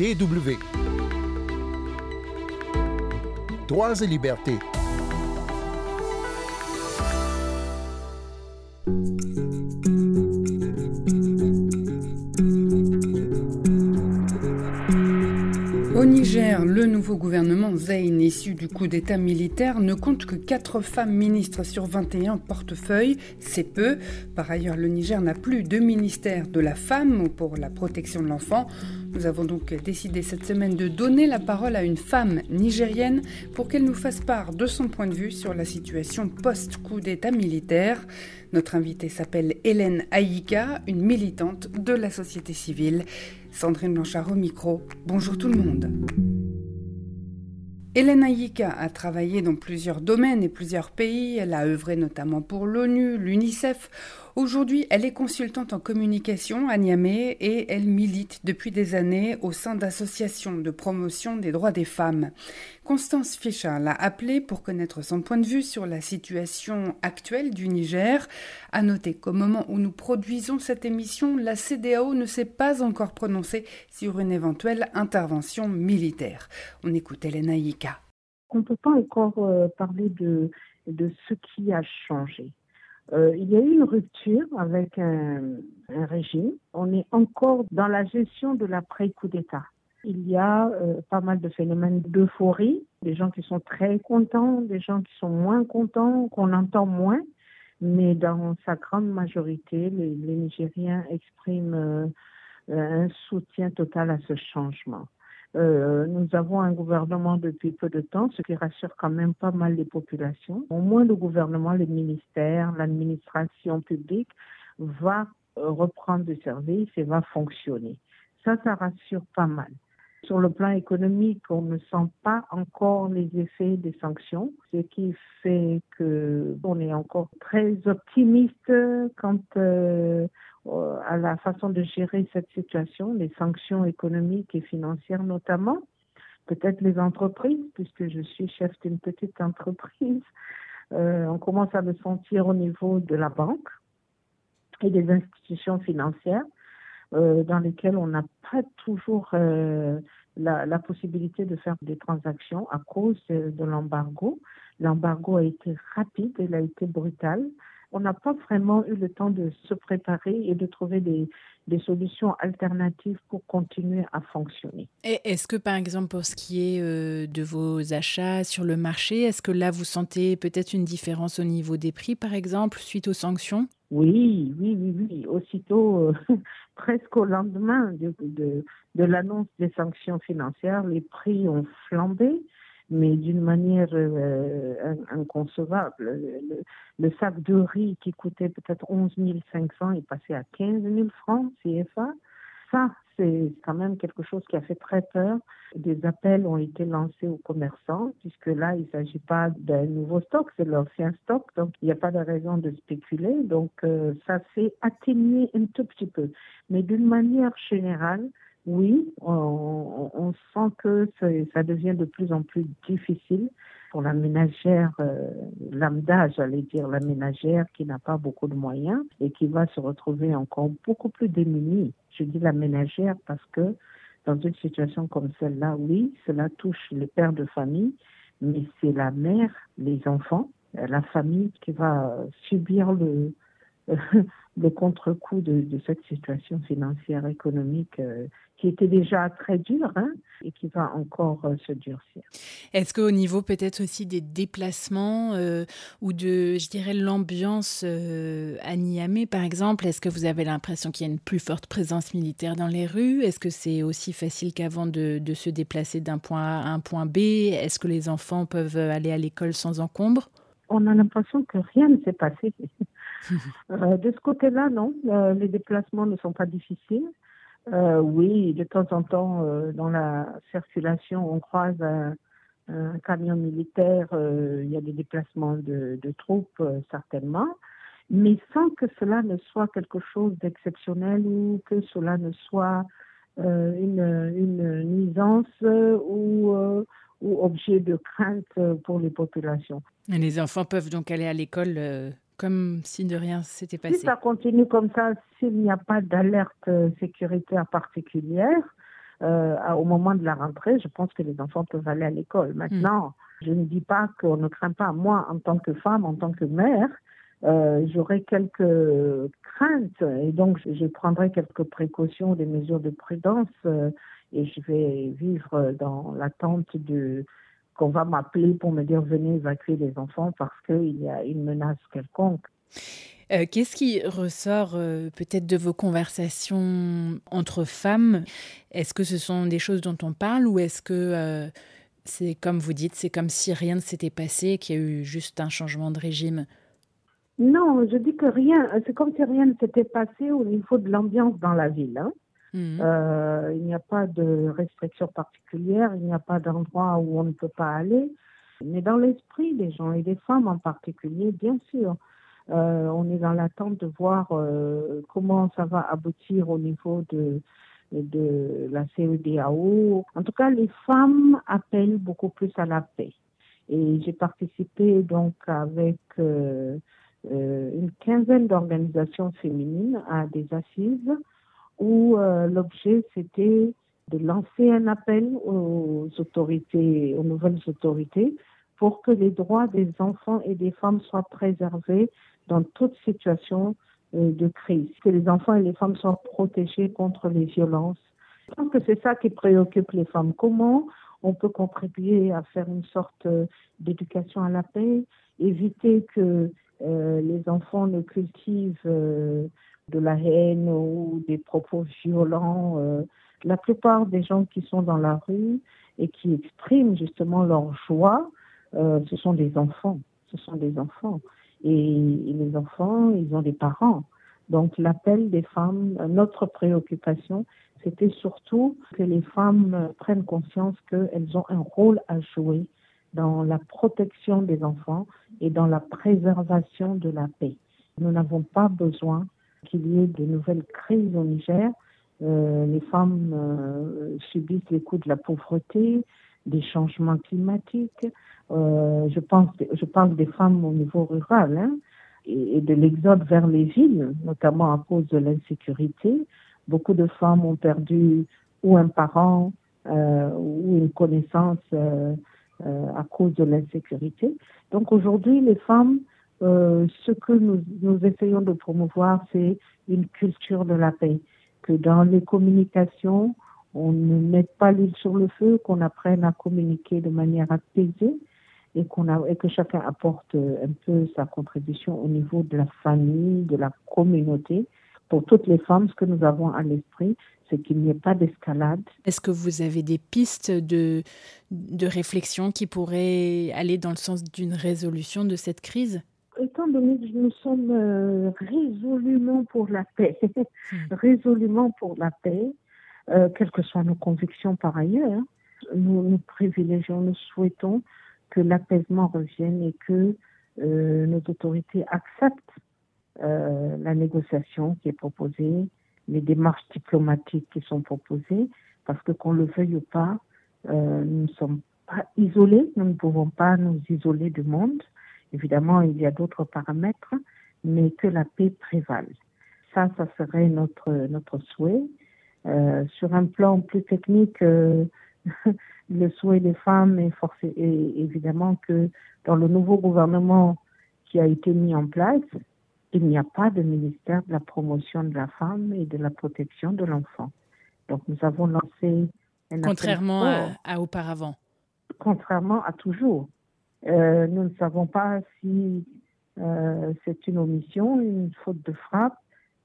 DW. Droits et libertés. Le nouveau gouvernement Zayn, issu du coup d'État militaire, ne compte que 4 femmes ministres sur 21 portefeuille. C'est peu. Par ailleurs, le Niger n'a plus de ministère de la femme ou pour la protection de l'enfant. Nous avons donc décidé cette semaine de donner la parole à une femme nigérienne pour qu'elle nous fasse part de son point de vue sur la situation post-coup d'État militaire. Notre invitée s'appelle Hélène Aïka, une militante de la société civile. Sandrine Blanchard au micro. Bonjour tout le monde. Hélène Aïka a travaillé dans plusieurs domaines et plusieurs pays. Elle a œuvré notamment pour l'ONU, l'UNICEF. Aujourd'hui, elle est consultante en communication à Niamey et elle milite depuis des années au sein d'associations de promotion des droits des femmes. Constance Fischer l'a appelée pour connaître son point de vue sur la situation actuelle du Niger. À noter qu'au moment où nous produisons cette émission, la CDAO ne s'est pas encore prononcée sur une éventuelle intervention militaire. On écoute Hélène Aïka. On ne peut pas encore euh, parler de ce qui a changé. Euh, il y a eu une rupture avec un, régime. On est encore dans la gestion de l'après-coup d'État. Il y a euh, pas mal de phénomènes d'euphorie, des gens qui sont très contents, des gens qui sont moins contents, qu'on entend moins, mais dans sa grande majorité, les, les Nigériens expriment euh, un soutien total à ce changement. Euh, nous avons un gouvernement depuis peu de temps, ce qui rassure quand même pas mal les populations. Au moins, le gouvernement, les ministères, l'administration publique va euh, reprendre du service et va fonctionner. Ça, ça rassure pas mal. Sur le plan économique, on ne sent pas encore les effets des sanctions, ce qui fait que on est encore très optimiste quant euh, à la façon de gérer cette situation, les sanctions économiques et financières notamment. Peut-être les entreprises, puisque je suis chef d'une petite entreprise. Euh, on commence à le sentir au niveau de la banque et des institutions financières euh, dans lesquelles on n'a pas toujours euh, la, possibilité de faire des transactions à cause de l'embargo. L'embargo a été rapide, il a été brutal on n'a pas vraiment eu le temps de se préparer et de trouver des, des solutions alternatives pour continuer à fonctionner. Est-ce que par exemple pour ce qui est euh, de vos achats sur le marché, est-ce que là vous sentez peut-être une différence au niveau des prix par exemple suite aux sanctions? Oui, oui, oui, oui. Aussitôt, euh, presque au lendemain de, de, de l'annonce des sanctions financières, les prix ont flambé mais d'une manière euh, inconcevable. Le, le, sac de riz qui coûtait peut-être 11 500 est passé à 15 000 francs CFA. Ça, c'est quand même quelque chose qui a fait très peur. Des appels ont été lancés aux commerçants, puisque là, il ne s'agit pas d'un nouveau stock, c'est l'ancien stock, donc il n'y a pas de raison de spéculer. Donc, euh, ça s'est atténué un tout petit peu. Mais d'une manière générale, oui, on, sent que ça devient de plus en plus difficile pour la ménagère euh, lambda, j'allais dire la ménagère qui n'a pas beaucoup de moyens et qui va se retrouver encore beaucoup plus démunie. Je dis la ménagère parce que dans une situation comme celle-là, oui, cela touche les pères de famille, mais c'est la mère, les enfants, la famille qui va subir le, le contre-coup de, de, cette situation financière économique euh, qui était déjà très dure hein, et qui va encore euh, se durcir. Est-ce qu'au niveau peut-être aussi des déplacements euh, ou de, je dirais, l'ambiance à Niamey par exemple, est-ce que vous avez l'impression qu'il y a une plus forte présence militaire dans les rues? Est-ce que c'est aussi facile qu'avant de, de, se déplacer d'un point A à un point B? Est-ce que les enfants peuvent aller à l'école sans encombre? On a l'impression que rien ne s'est passé. Euh, de ce côté-là, non, euh, les déplacements ne sont pas difficiles. Euh, oui, de temps en temps, dans la circulation, on croise un, camion militaire, il y a des déplacements de, troupes, certainement, mais sans que cela ne soit quelque chose d'exceptionnel ou que cela ne soit une, nuisance ou objet de crainte pour les populations. Les enfants peuvent donc aller à l'école comme si de rien s'était passé. Si ça continue comme ça, s'il n'y a pas d'alerte sécuritaire particulière, au moment de la rentrée, je pense que les enfants peuvent aller à l'école. Maintenant, je ne dis pas qu'on ne craint pas. Moi, en tant que femme, en tant que mère, euh, j'aurai quelques craintes et donc je prendrai quelques précautions, des mesures de prudence euh, et je vais vivre dans l'attente de qu'on va m'appeler pour me dire venez évacuer les enfants parce qu'il y a une menace quelconque. Euh, qu'est-ce qui ressort peut-être de vos conversations entre femmes? Est-ce que ce sont des choses dont on parle ou est-ce que c'est comme vous dites, c'est comme si rien ne s'était passé, qu'il y a eu juste un changement de régime? Non, je dis que rien, c'est comme si rien ne s'était passé au niveau de l'ambiance dans la ville. Hein. Mhm. Euh, il n'y a pas de restrictions particulières, il n'y a pas d'endroit où on ne peut pas aller. Mais dans l'esprit des gens et des femmes en particulier, bien sûr, euh, on est dans l'attente de voir euh, comment ça va aboutir au niveau de, de la CEDAO. En tout cas, les femmes appellent beaucoup plus à la paix. Et j'ai participé donc avec euh, une quinzaine d'organisations féminines à des assises où euh, l'objet c'était de lancer un appel aux autorités, aux nouvelles autorités, pour que les droits des enfants et des femmes soient préservés dans toute situation euh, de crise, que les enfants et les femmes soient protégés contre les violences. Je pense que c'est ça qui préoccupe les femmes. Comment on peut contribuer à faire une sorte d'éducation à la paix, éviter que euh, les enfants ne cultivent euh, de la haine ou des propos violents. Euh. la plupart des gens qui sont dans la rue et qui expriment justement leur joie, ce sont des enfants. Ce sont des enfants. Et, les enfants, ils ont des parents. Donc l'appel des femmes, notre préoccupation, c'était surtout que les femmes prennent conscience qu'elles ont un rôle à jouer dans la protection des enfants et dans la préservation de la paix. Nous n'avons pas besoin qu'il y ait de nouvelles crises au Niger. Euh, les femmes euh, subissent les coups de la pauvreté, des changements climatiques. Euh, je, pense, je parle des femmes au niveau rural hein, et, et, de l'exode vers les villes, notamment à cause de l'insécurité. Beaucoup de femmes ont perdu ou un parent ou une connaissance euh, à cause de l'insécurité. Donc aujourd'hui, les femmes, euh, ce que nous, nous essayons de promouvoir, c'est une culture de la paix, que dans les communications, on ne mette pas l'huile sur le feu, qu'on apprenne à communiquer de manière apaisée et, qu'on a, et que chacun apporte un peu sa contribution au niveau de la famille, de la communauté. Pour toutes les femmes, ce que nous avons à l'esprit, c'est qu'il n'y ait pas d'escalade. Est-ce que vous avez des pistes de, de réflexion qui pourraient aller dans le sens d'une résolution de cette crise? Étant donné que nous sommes euh, résolument pour la paix, hmm. résolument pour la paix, euh, quelles que soient nos convictions par ailleurs, nous, nous privilégions, nous souhaitons que l'apaisement revienne et que euh, nos autorités acceptent la négociation qui est proposée, les démarches diplomatiques qui sont proposées, parce que qu'on le veuille ou pas, nous ne sommes pas isolés, nous ne pouvons pas nous isoler du monde. Évidemment, il y a d'autres paramètres, mais que la paix prévale. Ça, ça serait notre, notre souhait. Euh, sur un plan plus technique, euh, le souhait des femmes est, forcé, est évidemment que dans le nouveau gouvernement qui a été mis en place, il n'y a pas de ministère de la promotion de la femme et de la protection de l'enfant. Donc nous avons lancé un Contrairement à, à, auparavant. Contrairement à toujours. Euh, nous ne savons pas si euh, c'est une omission, une faute de frappe.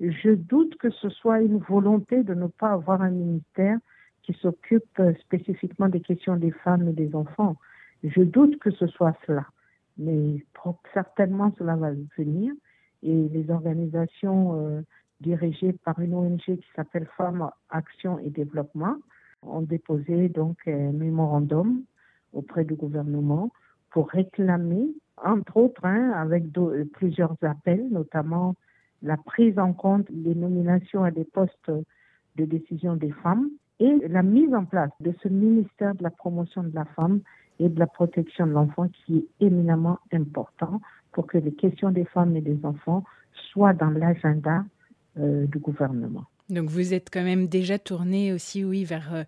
Je doute que ce soit une volonté de ne pas avoir un ministère qui s'occupe spécifiquement des questions des femmes et des enfants. Je doute que ce soit cela. Mais certainement cela va venir et les organisations euh, dirigées par une ONG qui s'appelle Femmes Action et Développement ont déposé donc un mémorandum auprès du gouvernement pour réclamer, entre autres, hein, avec plusieurs appels, notamment la prise en compte des nominations à des postes de décision des femmes et la mise en place de ce ministère de la promotion de la femme et de la protection de l'enfant qui est éminemment important pour que les questions des femmes et des enfants soient dans l'agenda euh, du gouvernement. Donc vous êtes quand même déjà tourné aussi, oui, vers, euh,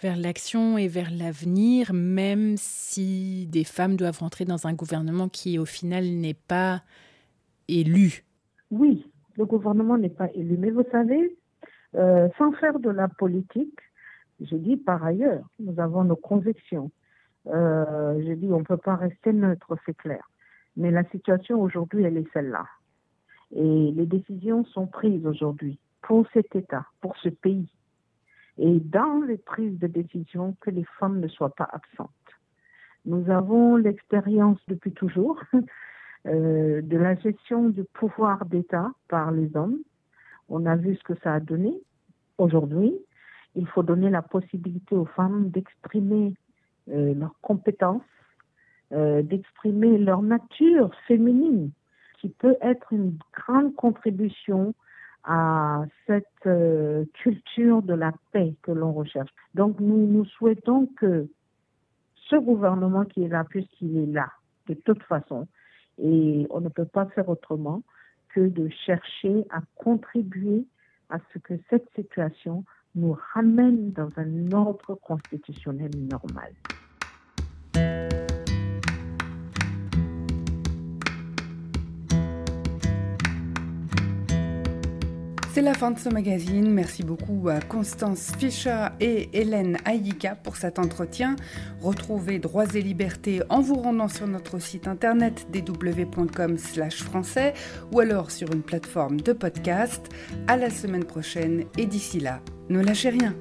vers l'action et vers l'avenir, même si des femmes doivent rentrer dans un gouvernement qui, au final, n'est pas élu. Oui, le gouvernement n'est pas élu. Mais vous savez, euh, sans faire de la politique, je dis par ailleurs, nous avons nos convictions. Euh, je dis, on ne peut pas rester neutre, c'est clair. Mais la situation aujourd'hui, elle est celle-là. Et les décisions sont prises aujourd'hui pour cet État, pour ce pays. Et dans les prises de décision, que les femmes ne soient pas absentes. Nous avons l'expérience depuis toujours euh, de la gestion du pouvoir d'État par les hommes. On a vu ce que ça a donné. Aujourd'hui, il faut donner la possibilité aux femmes d'exprimer euh, leurs compétences, euh, d'exprimer leur nature féminine, qui peut être une grande contribution à cette euh, culture de la paix que l'on recherche. Donc nous, nous souhaitons que ce gouvernement qui est là, puisqu'il est là, de toute façon, et on ne peut pas faire autrement que de chercher à contribuer à ce que cette situation nous ramène dans un ordre constitutionnel normal. C'est la fin de ce magazine. Merci beaucoup à Constance Fischer et Hélène Aïka pour cet entretien. Retrouvez Droits et Libertés en vous rendant sur notre site internet dw.com/français ou alors sur une plateforme de podcast. À la semaine prochaine et d'ici là, ne lâchez rien.